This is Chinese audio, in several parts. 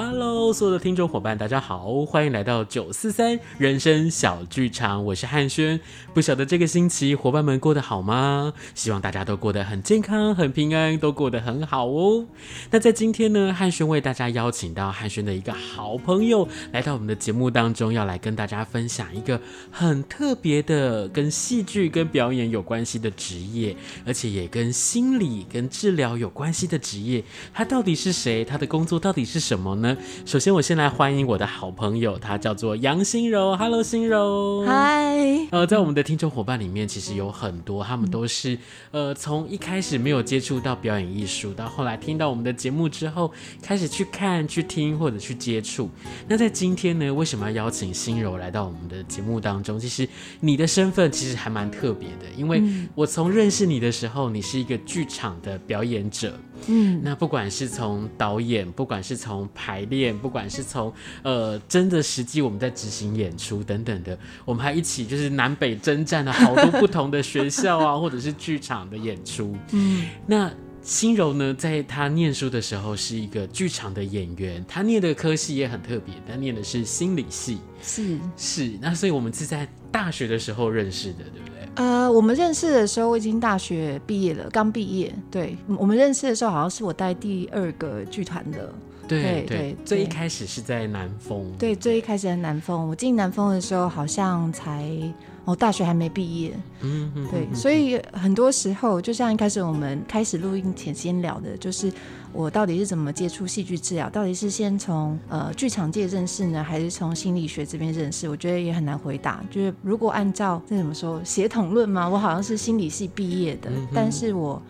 Hello，所有的听众伙伴，大家好，欢迎来到九四三人生小剧场，我是汉轩。不晓得这个星期伙伴们过得好吗？希望大家都过得很健康、很平安，都过得很好哦。那在今天呢，汉轩为大家邀请到汉轩的一个好朋友来到我们的节目当中，要来跟大家分享一个很特别的跟戏剧、跟表演有关系的职业，而且也跟心理、跟治疗有关系的职业。他到底是谁？他的工作到底是什么呢？首先，我先来欢迎我的好朋友，他叫做杨心柔。Hello，心柔。Hi。呃，在我们的听众伙伴里面，其实有很多，他们都是呃，从一开始没有接触到表演艺术，到后来听到我们的节目之后，开始去看、去听或者去接触。那在今天呢，为什么要邀请心柔来到我们的节目当中？其实你的身份其实还蛮特别的，因为我从认识你的时候，你是一个剧场的表演者。嗯，那不管是从导演，不管是从排练，不管是从呃真的实际我们在执行演出等等的，我们还一起就是南北征战了好多不同的学校啊，或者是剧场的演出。嗯，那心柔呢，在他念书的时候是一个剧场的演员，他念的科系也很特别，他念的是心理系。是是，那所以我们是在大学的时候认识的，对不对？呃，我们认识的时候我已经大学毕业了，刚毕业。对，我们认识的时候好像是我带第二个剧团的。对对，最一开始是在南风。对，最一开始在南风。我进南风的时候好像才，我、哦、大学还没毕业。嗯嗯。对，所以很多时候，就像一开始我们开始录音前先聊的，就是。我到底是怎么接触戏剧治疗？到底是先从呃剧场界认识呢，还是从心理学这边认识？我觉得也很难回答。就是如果按照这怎么说协同论嘛，我好像是心理系毕业的，嗯、但是我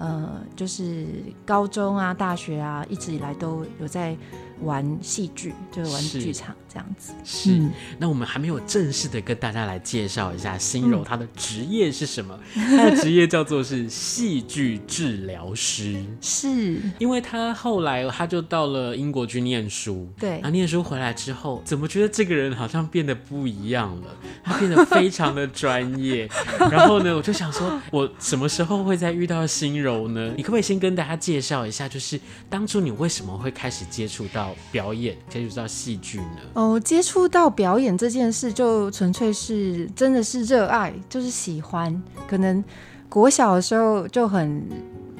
呃就是高中啊、大学啊，一直以来都有在。玩戏剧就是玩剧场这样子，是。嗯、那我们还没有正式的跟大家来介绍一下心柔她的职业是什么？她、嗯、的职业叫做是戏剧治疗师。是，因为她后来她就到了英国去念书，对。啊念书回来之后，怎么觉得这个人好像变得不一样了？他变得非常的专业。然后呢，我就想说，我什么时候会再遇到心柔呢？你可不可以先跟大家介绍一下，就是当初你为什么会开始接触到？表演接触到戏剧呢？哦，接触到表演这件事，就纯粹是真的是热爱，就是喜欢。可能国小的时候就很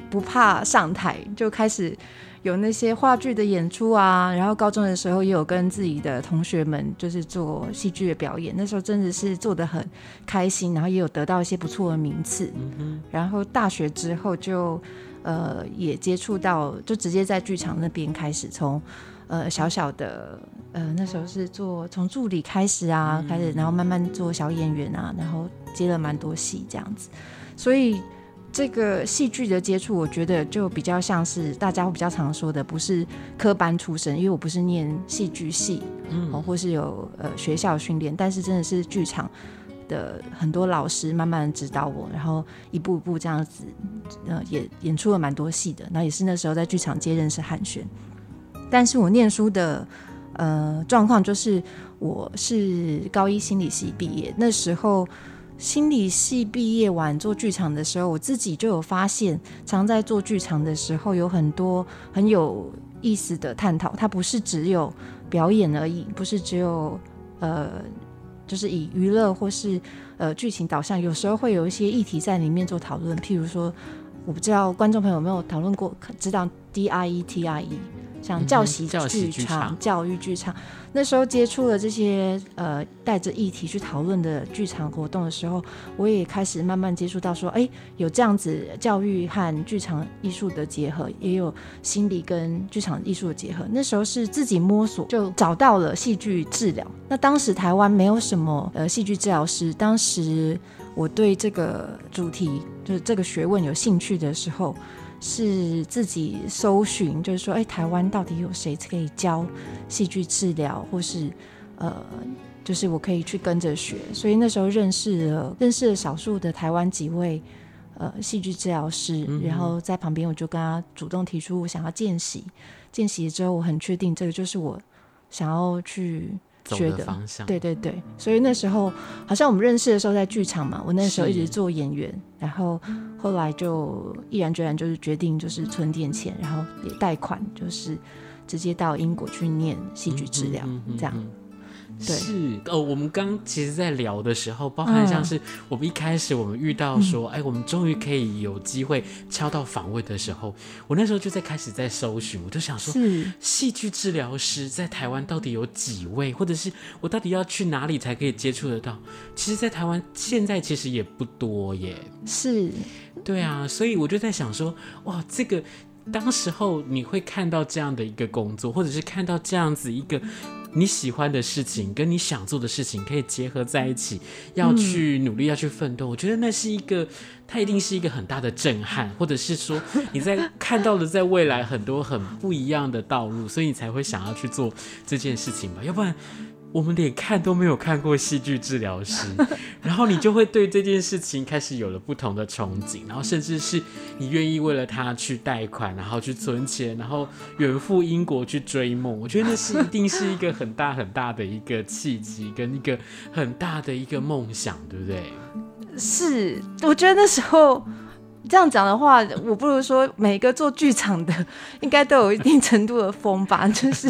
不怕上台，就开始有那些话剧的演出啊。然后高中的时候也有跟自己的同学们就是做戏剧的表演，那时候真的是做的很开心，然后也有得到一些不错的名次。嗯。然后大学之后就呃也接触到，就直接在剧场那边开始从。呃，小小的，呃，那时候是做从助理开始啊，开始，然后慢慢做小演员啊，然后接了蛮多戏这样子，所以这个戏剧的接触，我觉得就比较像是大家会比较常说的，不是科班出身，因为我不是念戏剧系，嗯，或是有呃学校训练，但是真的是剧场的很多老师慢慢指导我，然后一步一步这样子，呃，也演出了蛮多戏的，那也是那时候在剧场界认识汉轩。但是我念书的呃状况就是，我是高一心理系毕业，那时候心理系毕业完做剧场的时候，我自己就有发现，常在做剧场的时候有很多很有意思的探讨，它不是只有表演而已，不是只有呃就是以娱乐或是呃剧情导向，有时候会有一些议题在里面做讨论，譬如说，我不知道观众朋友有没有讨论过，知道 D I E T I E。像教习剧场、教育剧场，那时候接触了这些呃带着议题去讨论的剧场活动的时候，我也开始慢慢接触到说，哎，有这样子教育和剧场艺术的结合，也有心理跟剧场艺术的结合。那时候是自己摸索，就找到了戏剧治疗。那当时台湾没有什么呃戏剧治疗师，当时我对这个主题就是这个学问有兴趣的时候。是自己搜寻，就是说，哎，台湾到底有谁可以教戏剧治疗，或是呃，就是我可以去跟着学。所以那时候认识了认识了少数的台湾几位呃戏剧治疗师，嗯、然后在旁边我就跟他主动提出我想要见习。见习之后，我很确定这个就是我想要去。学的，的方向，对对对，所以那时候好像我们认识的时候在剧场嘛，我那时候一直做演员，然后后来就毅然决然就是决定就是存点钱，然后也贷款，就是直接到英国去念戏剧治疗，嗯、这样。是哦，我们刚其实，在聊的时候，包含像是我们一开始我们遇到说，嗯、哎，我们终于可以有机会敲到访问的时候，我那时候就在开始在搜寻，我就想说，戏剧治疗师在台湾到底有几位，或者是我到底要去哪里才可以接触得到？其实，在台湾现在其实也不多耶。是，对啊，所以我就在想说，哇，这个当时候你会看到这样的一个工作，或者是看到这样子一个。你喜欢的事情跟你想做的事情可以结合在一起，要去努力，要去奋斗。嗯、我觉得那是一个，它一定是一个很大的震撼，或者是说 你在看到了在未来很多很不一样的道路，所以你才会想要去做这件事情吧？要不然。我们连看都没有看过戏剧治疗师，然后你就会对这件事情开始有了不同的憧憬，然后甚至是你愿意为了他去贷款，然后去存钱，然后远赴英国去追梦。我觉得那是一定是一个很大很大的一个契机，跟一个很大的一个梦想，对不对？是，我觉得那时候这样讲的话，我不如说每个做剧场的应该都有一定程度的风吧。就是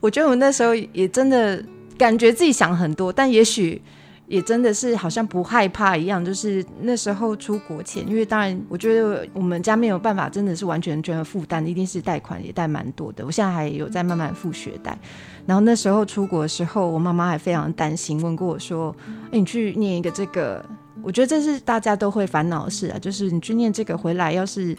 我觉得我那时候也真的。感觉自己想很多，但也许也真的是好像不害怕一样。就是那时候出国前，因为当然我觉得我们家没有办法，真的是完全全的负担，一定是贷款也贷蛮多的。我现在还有在慢慢付学贷。然后那时候出国的时候，我妈妈还非常担心，问过我说：“哎，你去念一个这个，我觉得这是大家都会烦恼的事啊，就是你去念这个回来，要是……”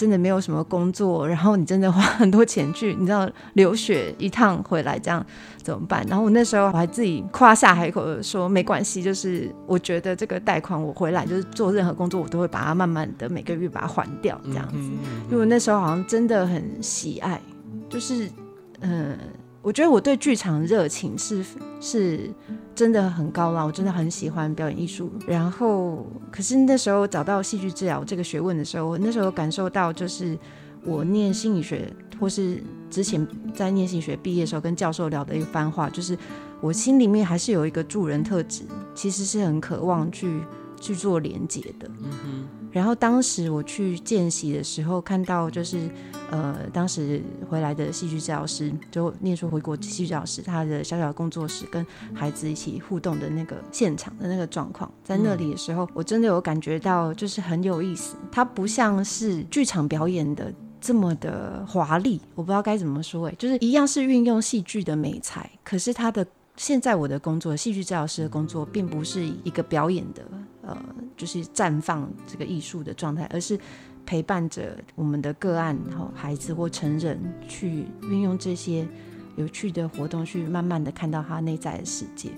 真的没有什么工作，然后你真的花很多钱去，你知道留学一趟回来这样怎么办？然后我那时候我还自己夸下海口说没关系，就是我觉得这个贷款我回来就是做任何工作我都会把它慢慢的每个月把它还掉这样子，因为我那时候好像真的很喜爱，就是嗯。我觉得我对剧场热情是是真的很高啦，我真的很喜欢表演艺术。然后，可是那时候找到戏剧治疗这个学问的时候，我那时候感受到，就是我念心理学，或是之前在念心理学毕业的时候跟教授聊的一番话，就是我心里面还是有一个助人特质，其实是很渴望去去做连接的。嗯哼。然后当时我去见习的时候，看到就是，呃，当时回来的戏剧治疗师，就念书回国戏剧治疗师，他的小小的工作室跟孩子一起互动的那个现场的那个状况，在那里的时候，我真的有感觉到，就是很有意思。它不像是剧场表演的这么的华丽，我不知道该怎么说，哎，就是一样是运用戏剧的美才，可是他的现在我的工作，戏剧治疗师的工作，并不是一个表演的。呃，就是绽放这个艺术的状态，而是陪伴着我们的个案，然后孩子或成人去运用这些有趣的活动，去慢慢的看到他内在的世界。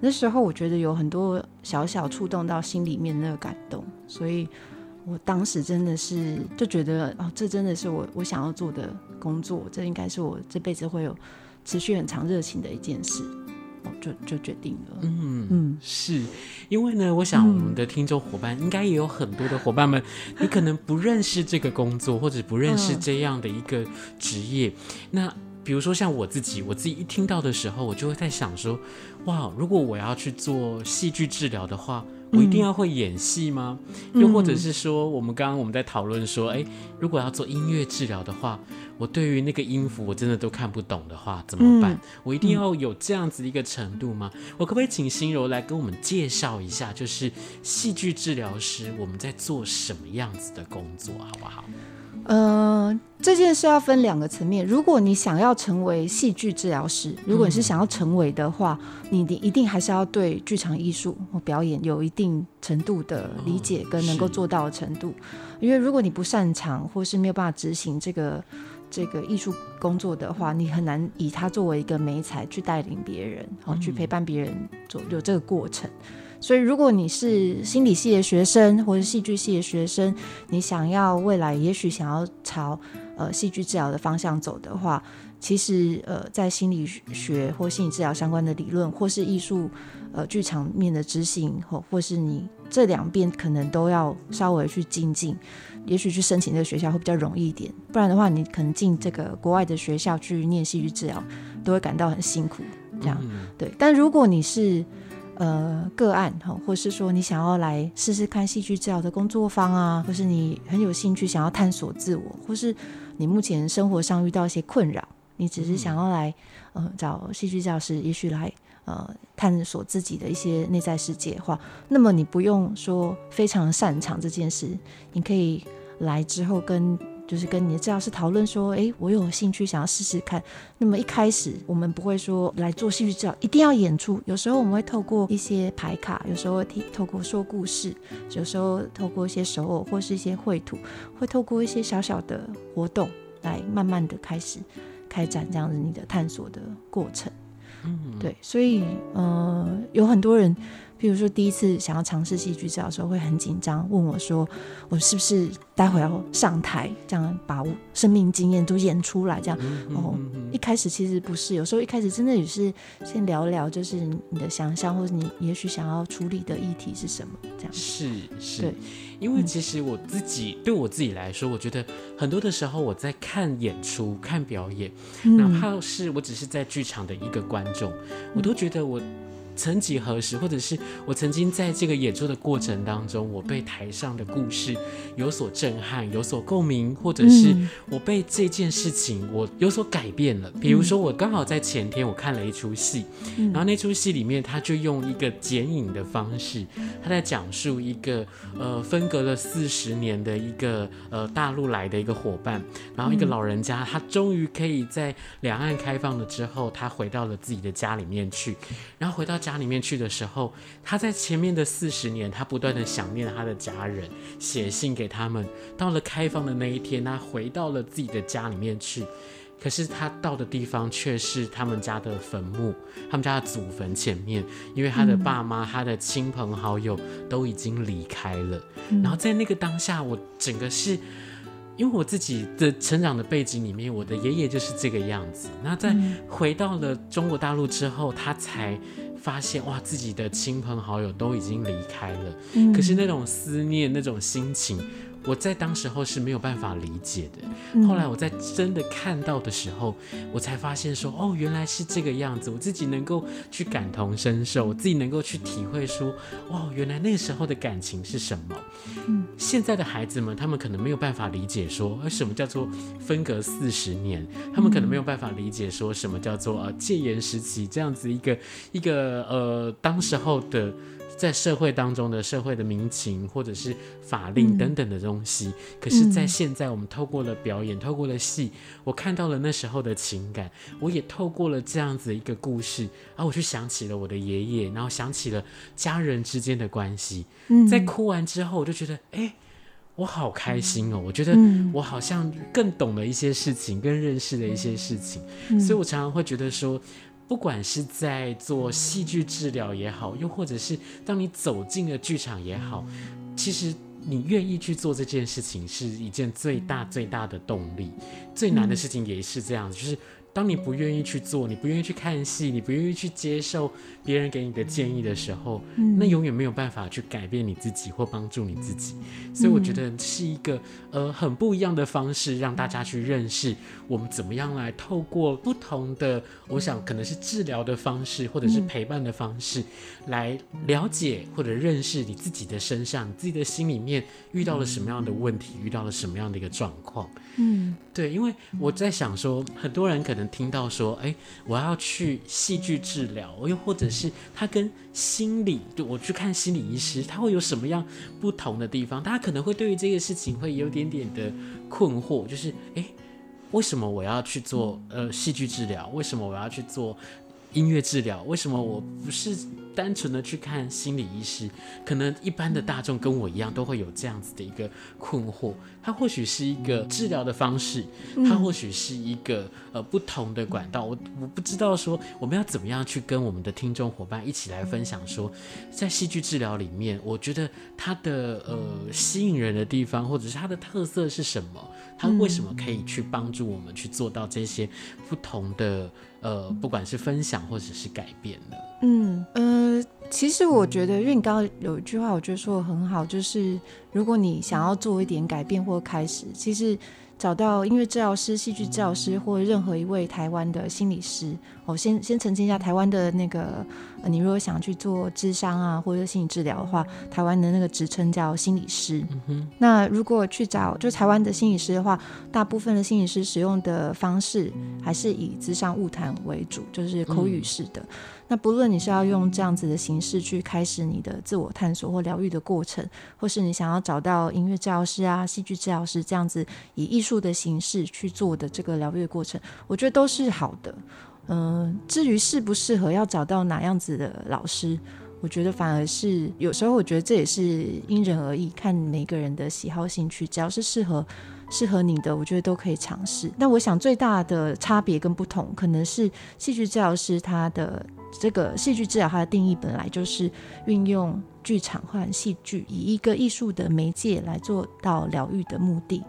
那时候我觉得有很多小小触动到心里面那个感动，所以我当时真的是就觉得哦，这真的是我我想要做的工作，这应该是我这辈子会有持续很长热情的一件事。就就决定了。嗯嗯，是因为呢，我想我们的听众伙伴应该也有很多的伙伴们，你可能不认识这个工作，或者不认识这样的一个职业。那比如说像我自己，我自己一听到的时候，我就会在想说，哇，如果我要去做戏剧治疗的话。我一定要会演戏吗？嗯、又或者是说，我们刚刚我们在讨论说，哎、欸，如果要做音乐治疗的话，我对于那个音符我真的都看不懂的话，怎么办？嗯、我一定要有这样子一个程度吗？我可不可以请心柔来跟我们介绍一下，就是戏剧治疗师我们在做什么样子的工作，好不好？呃，这件事要分两个层面。如果你想要成为戏剧治疗师，如果你是想要成为的话，嗯、你一定还是要对剧场艺术或表演有一定程度的理解跟能够做到的程度。哦、因为如果你不擅长或是没有办法执行这个这个艺术工作的话，你很难以它作为一个媒材去带领别人，好、嗯、去陪伴别人做有这个过程。所以如果你是心理系的学生或者戏剧系的学生，你想要未来也许想要朝呃戏剧治疗的方向走的话，其实呃在心理学或心理治疗相关的理论，或是艺术呃剧场面的执行，或或是你这两边可能都要稍微去精进。也许去申请这个学校会比较容易一点，不然的话，你可能进这个国外的学校去念戏剧治疗，都会感到很辛苦。这样，对。但如果你是呃个案哈，或是说你想要来试试看戏剧治疗的工作坊啊，或是你很有兴趣想要探索自我，或是你目前生活上遇到一些困扰，你只是想要来呃找戏剧治疗师，也许来。呃，探索自己的一些内在世界的话，那么你不用说非常擅长这件事，你可以来之后跟就是跟你的治疗师讨论说，哎，我有兴趣想要试试看。那么一开始我们不会说来做戏剧治疗一定要演出，有时候我们会透过一些牌卡，有时候会透过说故事，有时候透过一些手偶或是一些绘图，会透过一些小小的活动来慢慢的开始开展这样子你的探索的过程。嗯，对，所以呃，有很多人，比如说第一次想要尝试戏剧治疗的时候，会很紧张，问我说，我是不是待会要上台，这样把我生命经验都演出来，这样。哦，一开始其实不是，有时候一开始真的也是先聊聊，就是你的想象，或者你也许想要处理的议题是什么，这样。是是。对。因为其实我自己、嗯、对我自己来说，我觉得很多的时候我在看演出、看表演，嗯、哪怕是我只是在剧场的一个观众，我都觉得我。曾几何时，或者是我曾经在这个演出的过程当中，我被台上的故事有所震撼、有所共鸣，或者是我被这件事情我有所改变了。比如说，我刚好在前天我看了一出戏，然后那出戏里面他就用一个剪影的方式，他在讲述一个呃分隔了四十年的一个呃大陆来的一个伙伴，然后一个老人家，他终于可以在两岸开放了之后，他回到了自己的家里面去，然后回到。家里面去的时候，他在前面的四十年，他不断的想念他的家人，写信给他们。到了开放的那一天，他回到了自己的家里面去，可是他到的地方却是他们家的坟墓，他们家的祖坟前面，因为他的爸妈、他的亲朋好友都已经离开了。然后在那个当下，我整个是。因为我自己的成长的背景里面，我的爷爷就是这个样子。那在回到了中国大陆之后，他才发现哇，自己的亲朋好友都已经离开了。可是那种思念，那种心情。我在当时候是没有办法理解的，后来我在真的看到的时候，我才发现说，哦，原来是这个样子。我自己能够去感同身受，我自己能够去体会说，哇，原来那个时候的感情是什么。嗯，现在的孩子们，他们可能没有办法理解说，呃，什么叫做分隔四十年，他们可能没有办法理解说什么叫做呃戒严时期这样子一个一个呃当时候的。在社会当中的社会的民情，或者是法令等等的东西，嗯、可是，在现在我们透过了表演，嗯、透过了戏，我看到了那时候的情感，我也透过了这样子一个故事，然后我就想起了我的爷爷，然后想起了家人之间的关系。嗯、在哭完之后，我就觉得，哎、欸，我好开心哦！我觉得我好像更懂了一些事情，更认识了一些事情，嗯、所以我常常会觉得说。不管是在做戏剧治疗也好，又或者是当你走进了剧场也好，其实你愿意去做这件事情是一件最大最大的动力。最难的事情也是这样，就是。当你不愿意去做，你不愿意去看戏，你不愿意去接受别人给你的建议的时候，嗯、那永远没有办法去改变你自己或帮助你自己。所以我觉得是一个呃很不一样的方式，让大家去认识我们怎么样来透过不同的，我想可能是治疗的方式，或者是陪伴的方式，来了解或者认识你自己的身上，你自己的心里面遇到了什么样的问题，遇到了什么样的一个状况。嗯，对，因为我在想说，很多人可能听到说，哎，我要去戏剧治疗，又或者是他跟心理，就我去看心理医师，他会有什么样不同的地方？大家可能会对于这个事情会有点点的困惑，就是，哎，为什么我要去做呃戏剧治疗？为什么我要去做音乐治疗？为什么我不是？单纯的去看心理医师，可能一般的大众跟我一样都会有这样子的一个困惑。它或许是一个治疗的方式，它或许是一个呃不同的管道。我我不知道说我们要怎么样去跟我们的听众伙伴一起来分享说，在戏剧治疗里面，我觉得它的呃吸引人的地方，或者是它的特色是什么？它为什么可以去帮助我们去做到这些不同的呃，不管是分享或者是改变的？嗯呃，其实我觉得，因为你刚刚有一句话，我觉得说的很好，就是如果你想要做一点改变或开始，其实。找到音乐治疗师、戏剧治疗师，或任何一位台湾的心理师。我先先澄清一下，台湾的那个，呃，你如果想去做智商啊，或者心理治疗的话，台湾的那个职称叫心理师。嗯。那如果去找就台湾的心理师的话，大部分的心理师使用的方式还是以智商物谈为主，就是口语式的。嗯那不论你是要用这样子的形式去开始你的自我探索或疗愈的过程，或是你想要找到音乐治疗师啊、戏剧治疗师这样子以艺术的形式去做的这个疗愈过程，我觉得都是好的。嗯、至于适不适合要找到哪样子的老师，我觉得反而是有时候我觉得这也是因人而异，看每个人的喜好兴趣，只要是适合。适合你的，我觉得都可以尝试。那我想最大的差别跟不同，可能是戏剧治疗师他的这个戏剧治疗，它的定义本来就是运用剧场或戏剧，以一个艺术的媒介来做到疗愈的目的。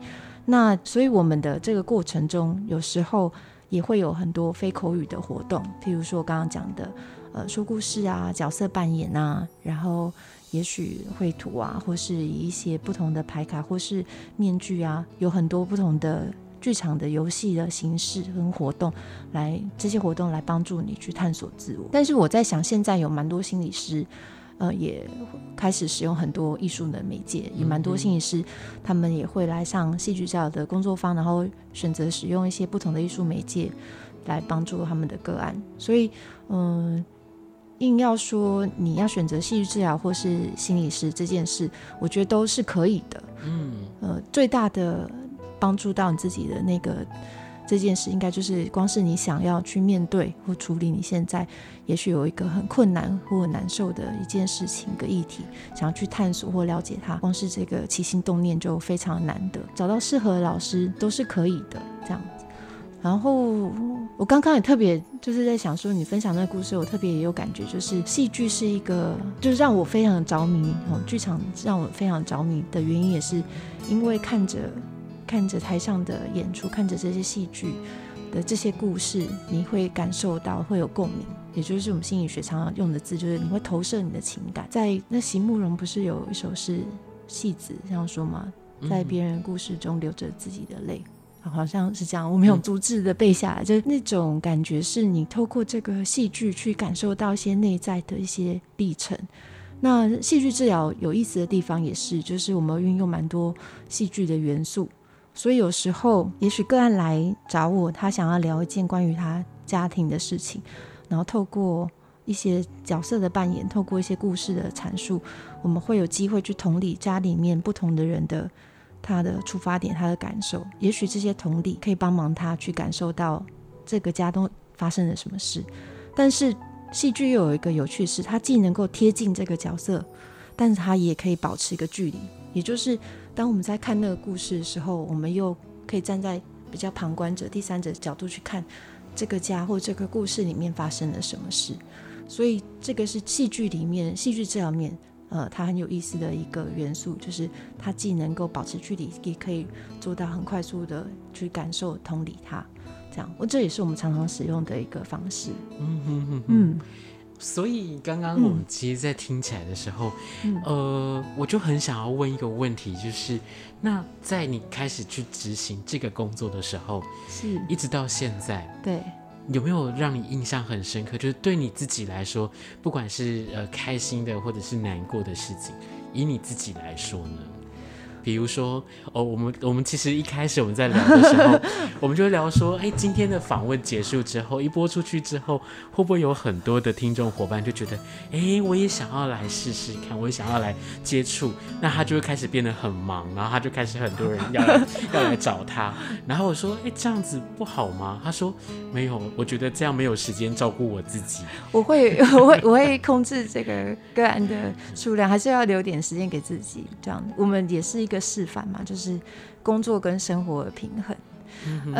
那所以我们的这个过程中，有时候也会有很多非口语的活动，譬如说刚刚讲的，呃，说故事啊，角色扮演啊，然后。也许绘图啊，或是以一些不同的牌卡，或是面具啊，有很多不同的剧场的游戏的形式跟活动，来这些活动来帮助你去探索自我。但是我在想，现在有蛮多心理师，呃，也开始使用很多艺术的媒介，也蛮多心理师，他们也会来上戏剧治疗的工作坊，然后选择使用一些不同的艺术媒介来帮助他们的个案。所以，嗯、呃。硬要说你要选择戏剧治疗或是心理师这件事，我觉得都是可以的。嗯，呃，最大的帮助到你自己的那个这件事，应该就是光是你想要去面对或处理你现在也许有一个很困难或很难受的一件事情、一个议题，想要去探索或了解它，光是这个起心动念就非常难得。找到适合的老师都是可以的，这样子。然后我刚刚也特别就是在想说，你分享那个故事，我特别也有感觉，就是戏剧是一个，就是让我非常着迷哦。剧场让我非常着迷的原因，也是因为看着看着台上的演出，看着这些戏剧的这些故事，你会感受到会有共鸣，也就是我们心理学常常用的字，就是你会投射你的情感。在那席慕蓉不是有一首是《戏子》这样说吗？在别人故事中流着自己的泪。好像是这样，我没有逐字的背下来，嗯、就那种感觉是你透过这个戏剧去感受到一些内在的一些历程。那戏剧治疗有意思的地方也是，就是我们运用蛮多戏剧的元素，所以有时候也许个案来找我，他想要聊一件关于他家庭的事情，然后透过一些角色的扮演，透过一些故事的阐述，我们会有机会去同理家里面不同的人的。他的出发点，他的感受，也许这些同理可以帮忙他去感受到这个家中发生了什么事。但是戏剧又有一个有趣的是，它既能够贴近这个角色，但是它也可以保持一个距离。也就是当我们在看那个故事的时候，我们又可以站在比较旁观者、第三者的角度去看这个家或这个故事里面发生了什么事。所以这个是戏剧里面戏剧这方面。呃，它很有意思的一个元素，就是它既能够保持距离，也可以做到很快速的去感受、同理它。这样，我这也是我们常常使用的一个方式。嗯哼哼嗯。所以刚刚我们其实，在听起来的时候，嗯、呃，我就很想要问一个问题，就是那在你开始去执行这个工作的时候，是一直到现在，对。有没有让你印象很深刻？就是对你自己来说，不管是呃开心的或者是难过的事情，以你自己来说呢？比如说哦，我们我们其实一开始我们在聊的时候，我们就聊说，哎，今天的访问结束之后，一播出去之后，会不会有很多的听众伙伴就觉得，哎，我也想要来试试看，我也想要来接触，那他就会开始变得很忙，然后他就开始很多人要来要来找他，然后我说，哎，这样子不好吗？他说没有，我觉得这样没有时间照顾我自己，我会我会我会控制这个个案的数量，还是要留点时间给自己，这样我们也是一个。示范嘛，就是工作跟生活的平衡。嗯、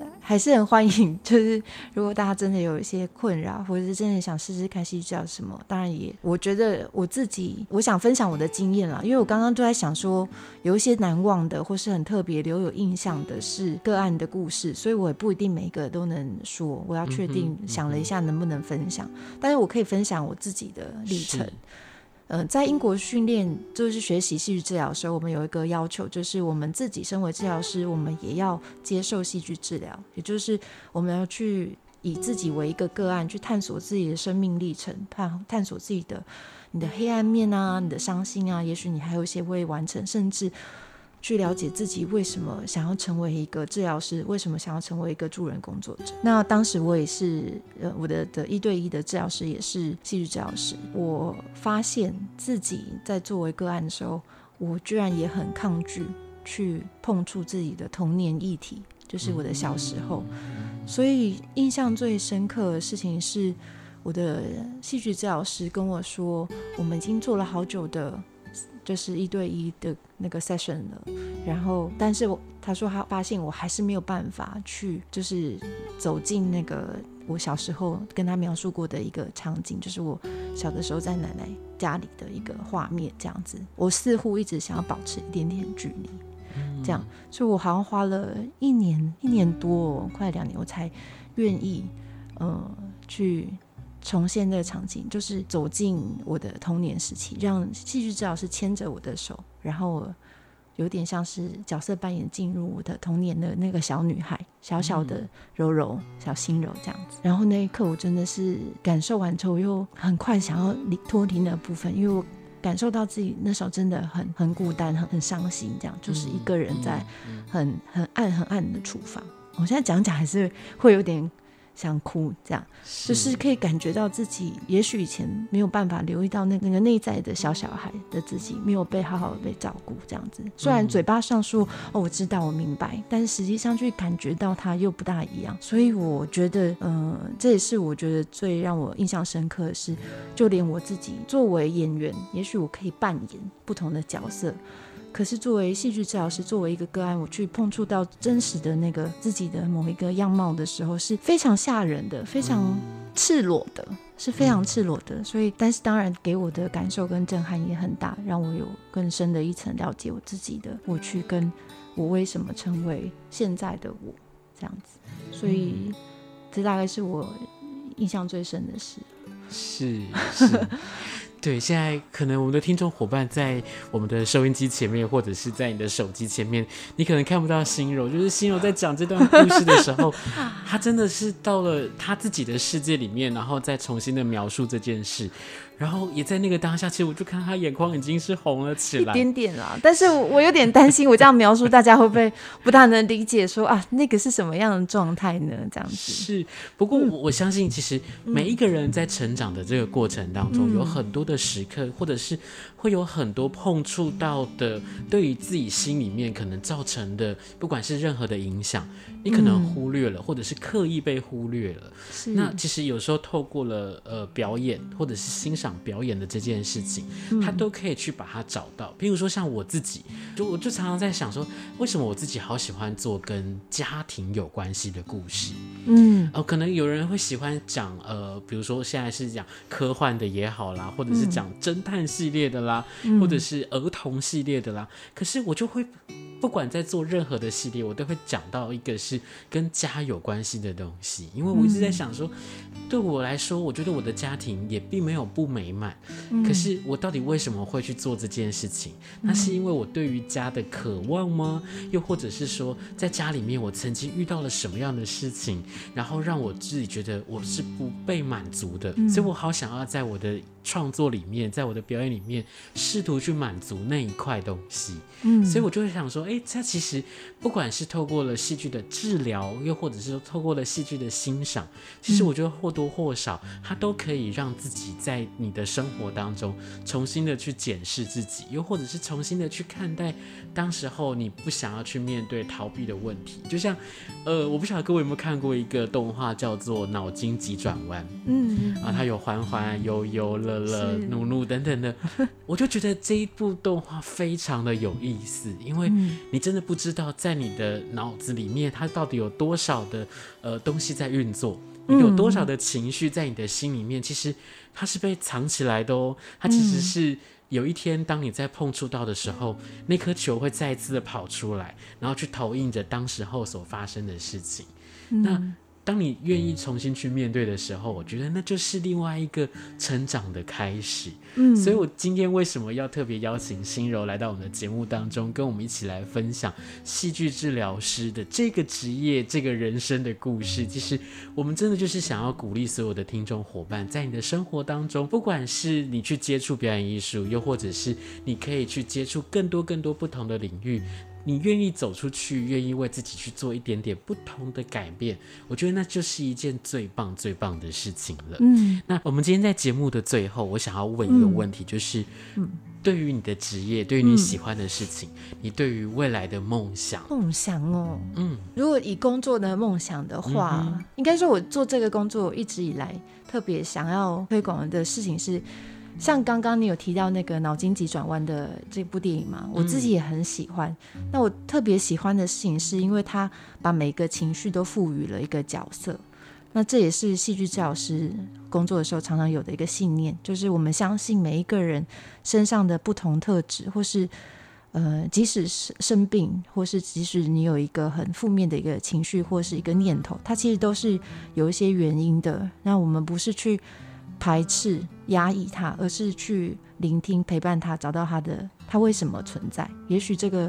呃，还是很欢迎。就是如果大家真的有一些困扰，或者是真的想试试看戏剧治疗什么，当然也，我觉得我自己，我想分享我的经验啦。因为我刚刚都在想说，有一些难忘的，或是很特别留有印象的是个案的故事，所以我也不一定每一个都能说。我要确定想了一下能不能分享，但是我可以分享我自己的历程。呃，在英国训练就是学习戏剧治疗的时候，我们有一个要求，就是我们自己身为治疗师，我们也要接受戏剧治疗，也就是我们要去以自己为一个个案，去探索自己的生命历程，探探索自己的你的黑暗面啊，你的伤心啊，也许你还有一些未完成，甚至。去了解自己为什么想要成为一个治疗师，为什么想要成为一个助人工作者。那当时我也是，呃，我的的一对一的治疗师也是戏剧治疗师。我发现自己在作为个案的时候，我居然也很抗拒去碰触自己的童年议题，就是我的小时候。所以印象最深刻的事情是，我的戏剧治疗师跟我说，我们已经做了好久的。就是一对一的那个 session 了，然后，但是我他说他发现我还是没有办法去，就是走进那个我小时候跟他描述过的一个场景，就是我小的时候在奶奶家里的一个画面这样子。我似乎一直想要保持一点点距离，这样，所以我好像花了一年一年多，快两年，我才愿意，呃，去。重现那个场景，就是走进我的童年时期，让戏剧治疗师牵着我的手，然后有点像是角色扮演进入我的童年的那个小女孩，小小的柔柔、小心柔这样子。然后那一刻，我真的是感受完之后，又很快想要离脱离那部分，因为我感受到自己那时候真的很很孤单、很很伤心，这样就是一个人在很很暗很暗的厨房。我现在讲讲还是会有点。想哭，这样是就是可以感觉到自己，也许以前没有办法留意到那个那个内在的小小孩的自己，没有被好好的被照顾，这样子。虽然嘴巴上说、嗯、哦，我知道，我明白，但是实际上去感觉到他又不大一样。所以我觉得，嗯、呃，这也是我觉得最让我印象深刻的是，就连我自己作为演员，也许我可以扮演不同的角色。可是作为戏剧治疗师，作为一个个案，我去碰触到真实的那个自己的某一个样貌的时候，是非常吓人的，非常赤裸的，是非常赤裸的。所以，但是当然给我的感受跟震撼也很大，让我有更深的一层了解我自己的我去，跟我为什么成为现在的我这样子。所以，这大概是我印象最深的事。是是。对，现在可能我们的听众伙伴在我们的收音机前面，或者是在你的手机前面，你可能看不到心柔，就是心柔在讲这段故事的时候，他真的是到了他自己的世界里面，然后再重新的描述这件事。然后也在那个当下，其实我就看他眼眶已经是红了起来，一点点啦。但是我有点担心，我这样描述大家会不会不大能理解说？说啊，那个是什么样的状态呢？这样子是。不过我相信，其实每一个人在成长的这个过程当中，有很多的时刻，或者是会有很多碰触到的，对于自己心里面可能造成的，不管是任何的影响，你可能忽略了，或者是刻意被忽略了。那其实有时候透过了呃表演，或者是欣赏。表演的这件事情，他都可以去把它找到。比如说像我自己，就我就常常在想说，为什么我自己好喜欢做跟家庭有关系的故事？嗯，哦，可能有人会喜欢讲，呃，比如说现在是讲科幻的也好啦，或者是讲侦探系列的啦，或者是儿童系列的啦。可是我就会。不管在做任何的系列，我都会讲到一个是跟家有关系的东西，因为我一直在想说，对我来说，我觉得我的家庭也并没有不美满，可是我到底为什么会去做这件事情？那是因为我对于家的渴望吗？又或者是说，在家里面我曾经遇到了什么样的事情，然后让我自己觉得我是不被满足的，所以我好想要在我的创作里面，在我的表演里面，试图去满足那一块东西。嗯，所以我就会想说，哎，它其实不管是透过了戏剧的治疗，又或者是透过了戏剧的欣赏，其实我觉得或多或少，它都可以让自己在你的生活当中重新的去检视自己，又或者是重新的去看待当时候你不想要去面对、逃避的问题。就像，呃，我不晓得各位有没有看过一个动画叫做《脑筋急转弯》，嗯，啊，它有环环、悠悠、乐乐、怒怒等等的，我就觉得这一部动画非常的有意思，因为你真的不知道在你的脑子里面，它到底有多少的呃东西在运作，你有多少的情绪在你的心里面，其实它是被藏起来的哦，它其实是有一天当你在碰触到的时候，那颗球会再一次的跑出来，然后去投影着当时候所发生的事情，那。当你愿意重新去面对的时候，我觉得那就是另外一个成长的开始。嗯，所以我今天为什么要特别邀请心柔来到我们的节目当中，跟我们一起来分享戏剧治疗师的这个职业、这个人生的故事。其实我们真的就是想要鼓励所有的听众伙伴，在你的生活当中，不管是你去接触表演艺术，又或者是你可以去接触更多更多不同的领域。你愿意走出去，愿意为自己去做一点点不同的改变，我觉得那就是一件最棒、最棒的事情了。嗯，那我们今天在节目的最后，我想要问一个问题，就是，嗯，对于你的职业，对于你喜欢的事情，嗯，你对于未来的梦想，梦想哦，嗯，如果以工作的梦想的话，嗯，应该说我做这个工作一直以来特别想要推广的事情是。像刚刚你有提到那个脑筋急转弯的这部电影嘛，我自己也很喜欢。嗯、那我特别喜欢的事情是因为他把每个情绪都赋予了一个角色。那这也是戏剧治疗师工作的时候常常有的一个信念，就是我们相信每一个人身上的不同特质，或是呃，即使是生病，或是即使你有一个很负面的一个情绪或是一个念头，它其实都是有一些原因的。那我们不是去。排斥、压抑他，而是去聆听、陪伴他，找到他的他为什么存在。也许这个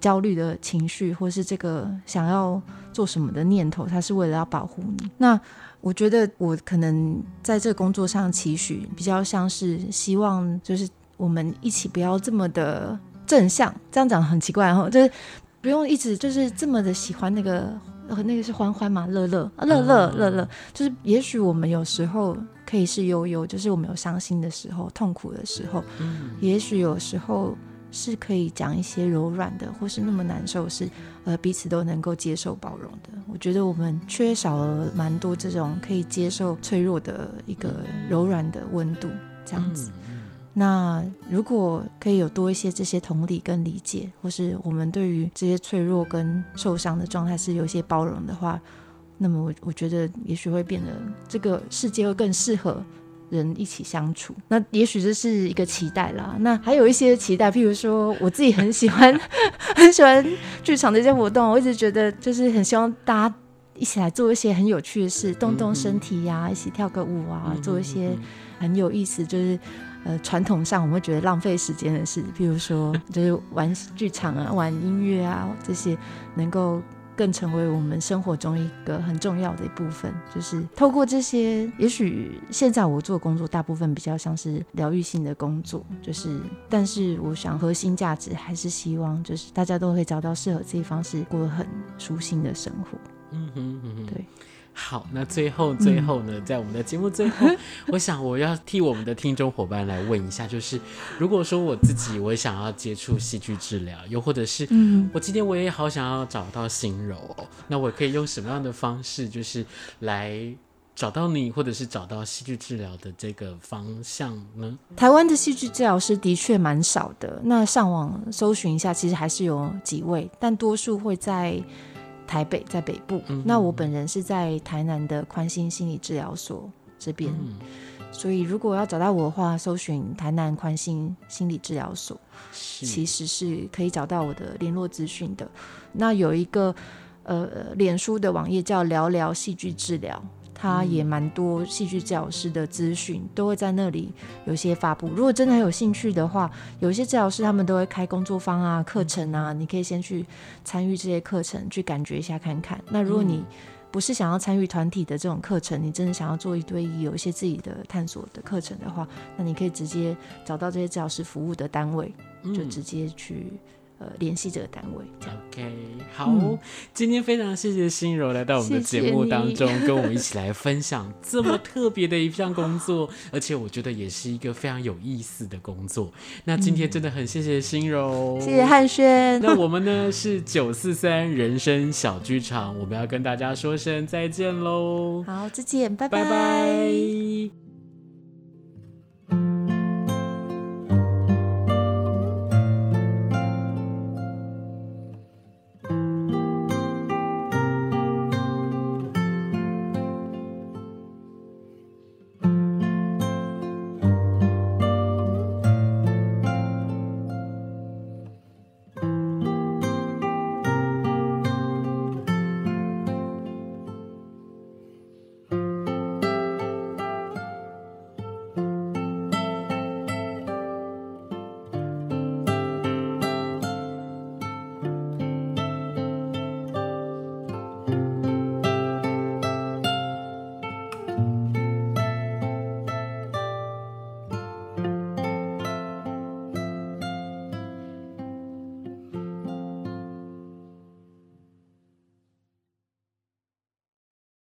焦虑的情绪，或是这个想要做什么的念头，他是为了要保护你。那我觉得我可能在这个工作上期许，比较像是希望，就是我们一起不要这么的正向。这样讲很奇怪哈，就是不用一直就是这么的喜欢那个。呃，那个是欢欢嘛，乐乐，乐乐，乐乐，就是也许我们有时候可以是悠悠，就是我们有伤心的时候、痛苦的时候，嗯，也许有时候是可以讲一些柔软的，或是那么难受是呃彼此都能够接受、包容的。我觉得我们缺少了蛮多这种可以接受脆弱的一个柔软的温度，这样子。嗯那如果可以有多一些这些同理跟理解，或是我们对于这些脆弱跟受伤的状态是有一些包容的话，那么我我觉得也许会变得这个世界会更适合人一起相处。那也许这是一个期待啦。那还有一些期待，譬如说我自己很喜欢 很喜欢剧场的一些活动，我一直觉得就是很希望大家一起来做一些很有趣的事，动动身体呀、啊，一起跳个舞啊，做一些很有意思，就是。呃，传统上我们会觉得浪费时间的事，比如说就是玩剧场啊、玩音乐啊这些，能够更成为我们生活中一个很重要的一部分。就是透过这些，也许现在我做工作大部分比较像是疗愈性的工作，就是，但是我想核心价值还是希望，就是大家都会找到适合自己方式，过很舒心的生活。嗯哼，嗯哼，对。好，那最后最后呢，在我们的节目最后，我想我要替我们的听众伙伴来问一下，就是如果说我自己我想要接触戏剧治疗，又或者是我今天我也好想要找到心柔哦，那我可以用什么样的方式，就是来找到你，或者是找到戏剧治疗的这个方向呢？台湾的戏剧治疗师的确蛮少的，那上网搜寻一下，其实还是有几位，但多数会在。台北在北部，嗯、那我本人是在台南的宽心心理治疗所这边，嗯、所以如果要找到我的话，搜寻台南宽心心理治疗所，其实是可以找到我的联络资讯的。那有一个呃脸书的网页叫聊聊戏剧治疗，它也蛮多戏剧治疗师的资讯都会在那里有些发布。如果真的很有兴趣的话，有一些治疗师他们都会开工作坊啊、课程啊，你可以先去参与这些课程，去感觉一下看看。那如果你不是想要参与团体的这种课程，你真的想要做一对一，有一些自己的探索的课程的话，那你可以直接找到这些治疗师服务的单位，就直接去。呃，联系这个单位。OK，好，嗯、今天非常谢谢心柔来到我们的节目当中，谢谢跟我们一起来分享这么特别的一项工作，而且我觉得也是一个非常有意思的工作。那今天真的很谢谢心柔，谢谢汉轩。那我们呢是九四三人生小剧场，我们要跟大家说声再见喽。好，再见，拜拜。拜拜。